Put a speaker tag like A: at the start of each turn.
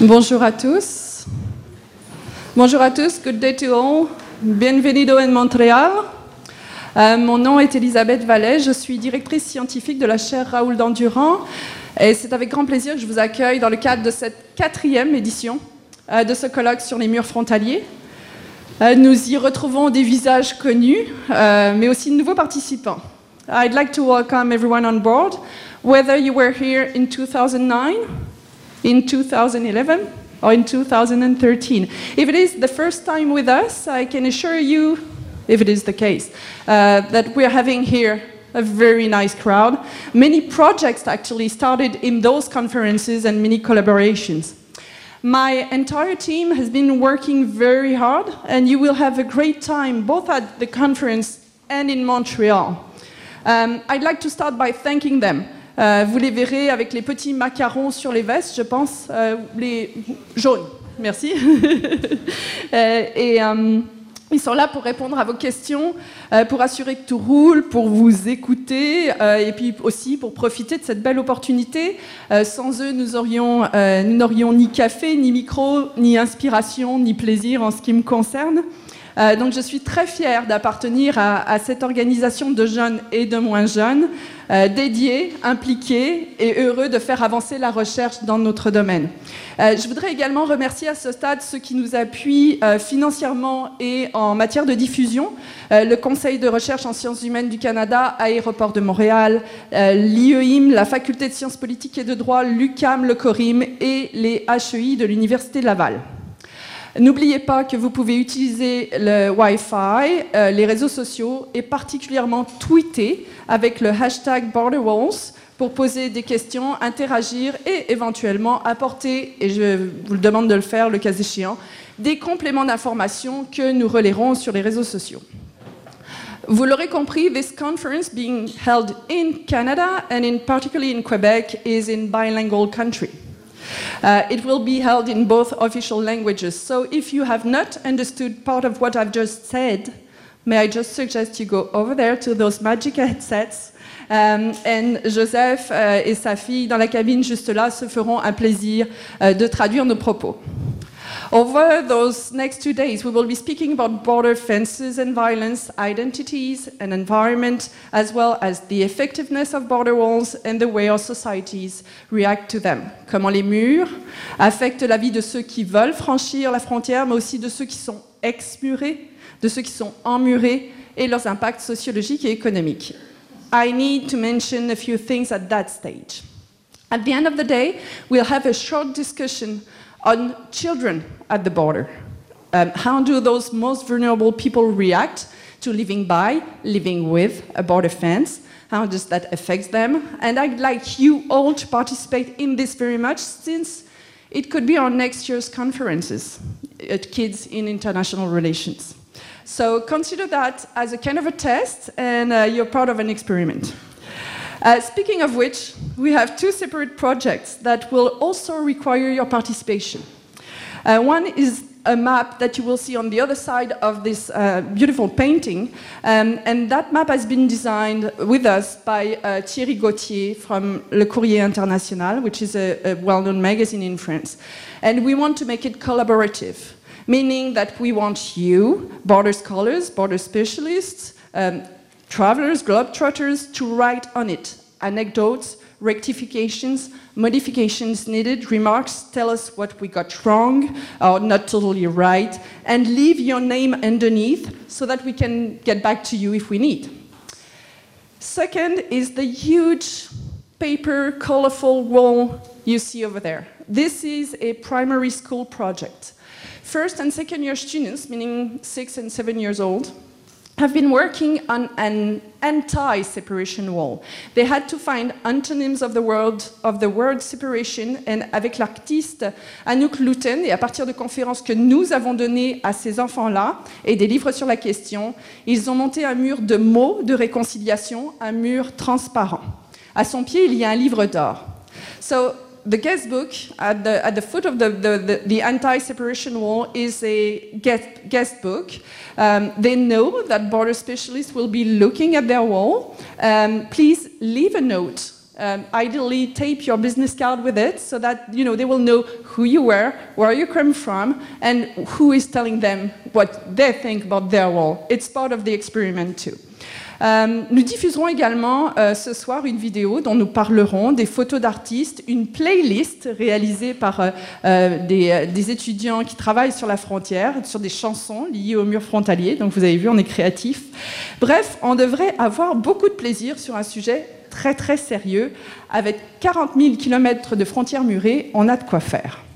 A: Bonjour à tous. Bonjour à tous, good day to all. Bienvenido en Montréal. Euh, mon nom est Elisabeth Vallet, je suis directrice scientifique de la chaire Raoul Dandurand et c'est avec grand plaisir que je vous accueille dans le cadre de cette quatrième édition euh, de ce colloque sur les murs frontaliers. Euh, nous y retrouvons des visages connus, mais aussi de nouveaux participants. I'd like to welcome everyone on board, whether you were here in 2009, in 2011, or in 2013. If it is the first time with us, I can assure you, if it is the case, uh, that we're having here a very nice crowd. Many projects actually started in those conferences and many collaborations. My entire team has been working very hard, and you will have a great time both at the conference and in Montreal. Um, I'd like to start by thanking them. Euh, vous les verrez avec les petits macarons sur les vestes, je pense, euh, les jaunes. Merci. Euh, et um, ils sont là pour répondre à vos questions, euh, pour assurer que tout roule, pour vous écouter euh, et puis aussi pour profiter de cette belle opportunité. Euh, sans eux, euh, nous n'aurions ni café, ni micro, ni inspiration, ni plaisir en ce qui me concerne. Euh, donc je suis très fière d'appartenir à, cette organisation de jeunes et de moins jeunes, euh, dédiés, impliqués et heureux de faire avancer la recherche dans notre domaine. Euh, je voudrais également remercier à ce stade ceux qui nous appuient euh, financièrement et en matière de diffusion, le Conseil de recherche en sciences humaines du Canada, Aéroport de Montréal, l'IEIM, la Faculté de sciences politiques et de droit, l'UCAM, le CORIM et les HEI de l'Université Laval. N'oubliez pas que vous pouvez utiliser le Wi-Fi, euh, les réseaux sociaux et particulièrement tweeter avec le hashtag BorderWalls pour poser des questions, interagir et éventuellement apporter, et je vous le demande de le faire le cas échéant, des compléments d'informations que nous relayerons sur les réseaux sociaux. Vous l'aurez compris, this conference being held in Canada and in particularly in Quebec is in bilingual country. Uh, it will be held in both official languages. So if you have not understood part of what I've just said, may I just suggest you go over there to those magic headsets. Um, and Joseph uh, et sa fille dans la cabine juste là se feront un plaisir uh, de traduire nos propos. Over those next two days, we will be speaking about border fences and violence, identities and environment, as well as the effectiveness of border walls and the way our societies react to them. Comment les murs affectent la vie de ceux qui veulent franchir la frontière, mais aussi de ceux qui sont ex-murés, de ceux qui sont emmurés et leurs impacts sociologiques et économiques. I need to mention a few things at that stage. At the end of the day, we'll have a short discussion on children at the border. Um, how do those most vulnerable people react to living by, living with a border fence? How does that affect them? And I'd like you all to participate in this very much since it could be our next year's conferences at Kids in International Relations. So consider that as a kind of a test and uh, you're part of an experiment. Uh, speaking of which, we have two separate projects that will also require your participation. Uh, one is a map that you will see on the other side of this uh, beautiful painting, um, and that map has been designed with us by uh, Thierry Gauthier from Le Courrier International, which is a, a well-known magazine in France. And we want to make it collaborative, meaning that we want you, border scholars, border specialists, um, travelers, globetrotters, to write on it anecdotes, rectifications, modifications needed, remarks, tell us what we got wrong or not totally right, and leave your name underneath so that we can get back to you if we need. Second is the huge paper, colorful wall you see over there. This is a primary school project. First and second year students, meaning six and seven years old, have been working on an anti-separation wall. They had to find antonyms of the word, of the word separation and avec l'artiste Anouk Louten et à partir de conférences que nous avons données à ces enfants-là et des livres sur la question, ils ont monté un mur de mots de réconciliation, un mur transparent. À son pied, il y a un livre d'or. So the guest book at the, at the foot of the, the, the, the anti-separation wall is a guest, guest book. Um, they know that border specialists will be looking at their wall. Um, please leave a note Um, ideally, tape your business card with it so that you know they will know who you were, where you come from, and who is telling them what they think about their wall. It's part of the experiment too. Euh, nous diffuserons également euh, ce soir une vidéo dont nous parlerons, des photos d'artistes, une playlist réalisée par euh, des, étudiants qui travaillent sur la frontière, sur des chansons liées au mur frontalier. Donc vous avez vu, on est créatif. Bref, on devrait avoir beaucoup de plaisir sur un sujet très très sérieux. Avec 40 000 km de frontières murées, on a de quoi faire.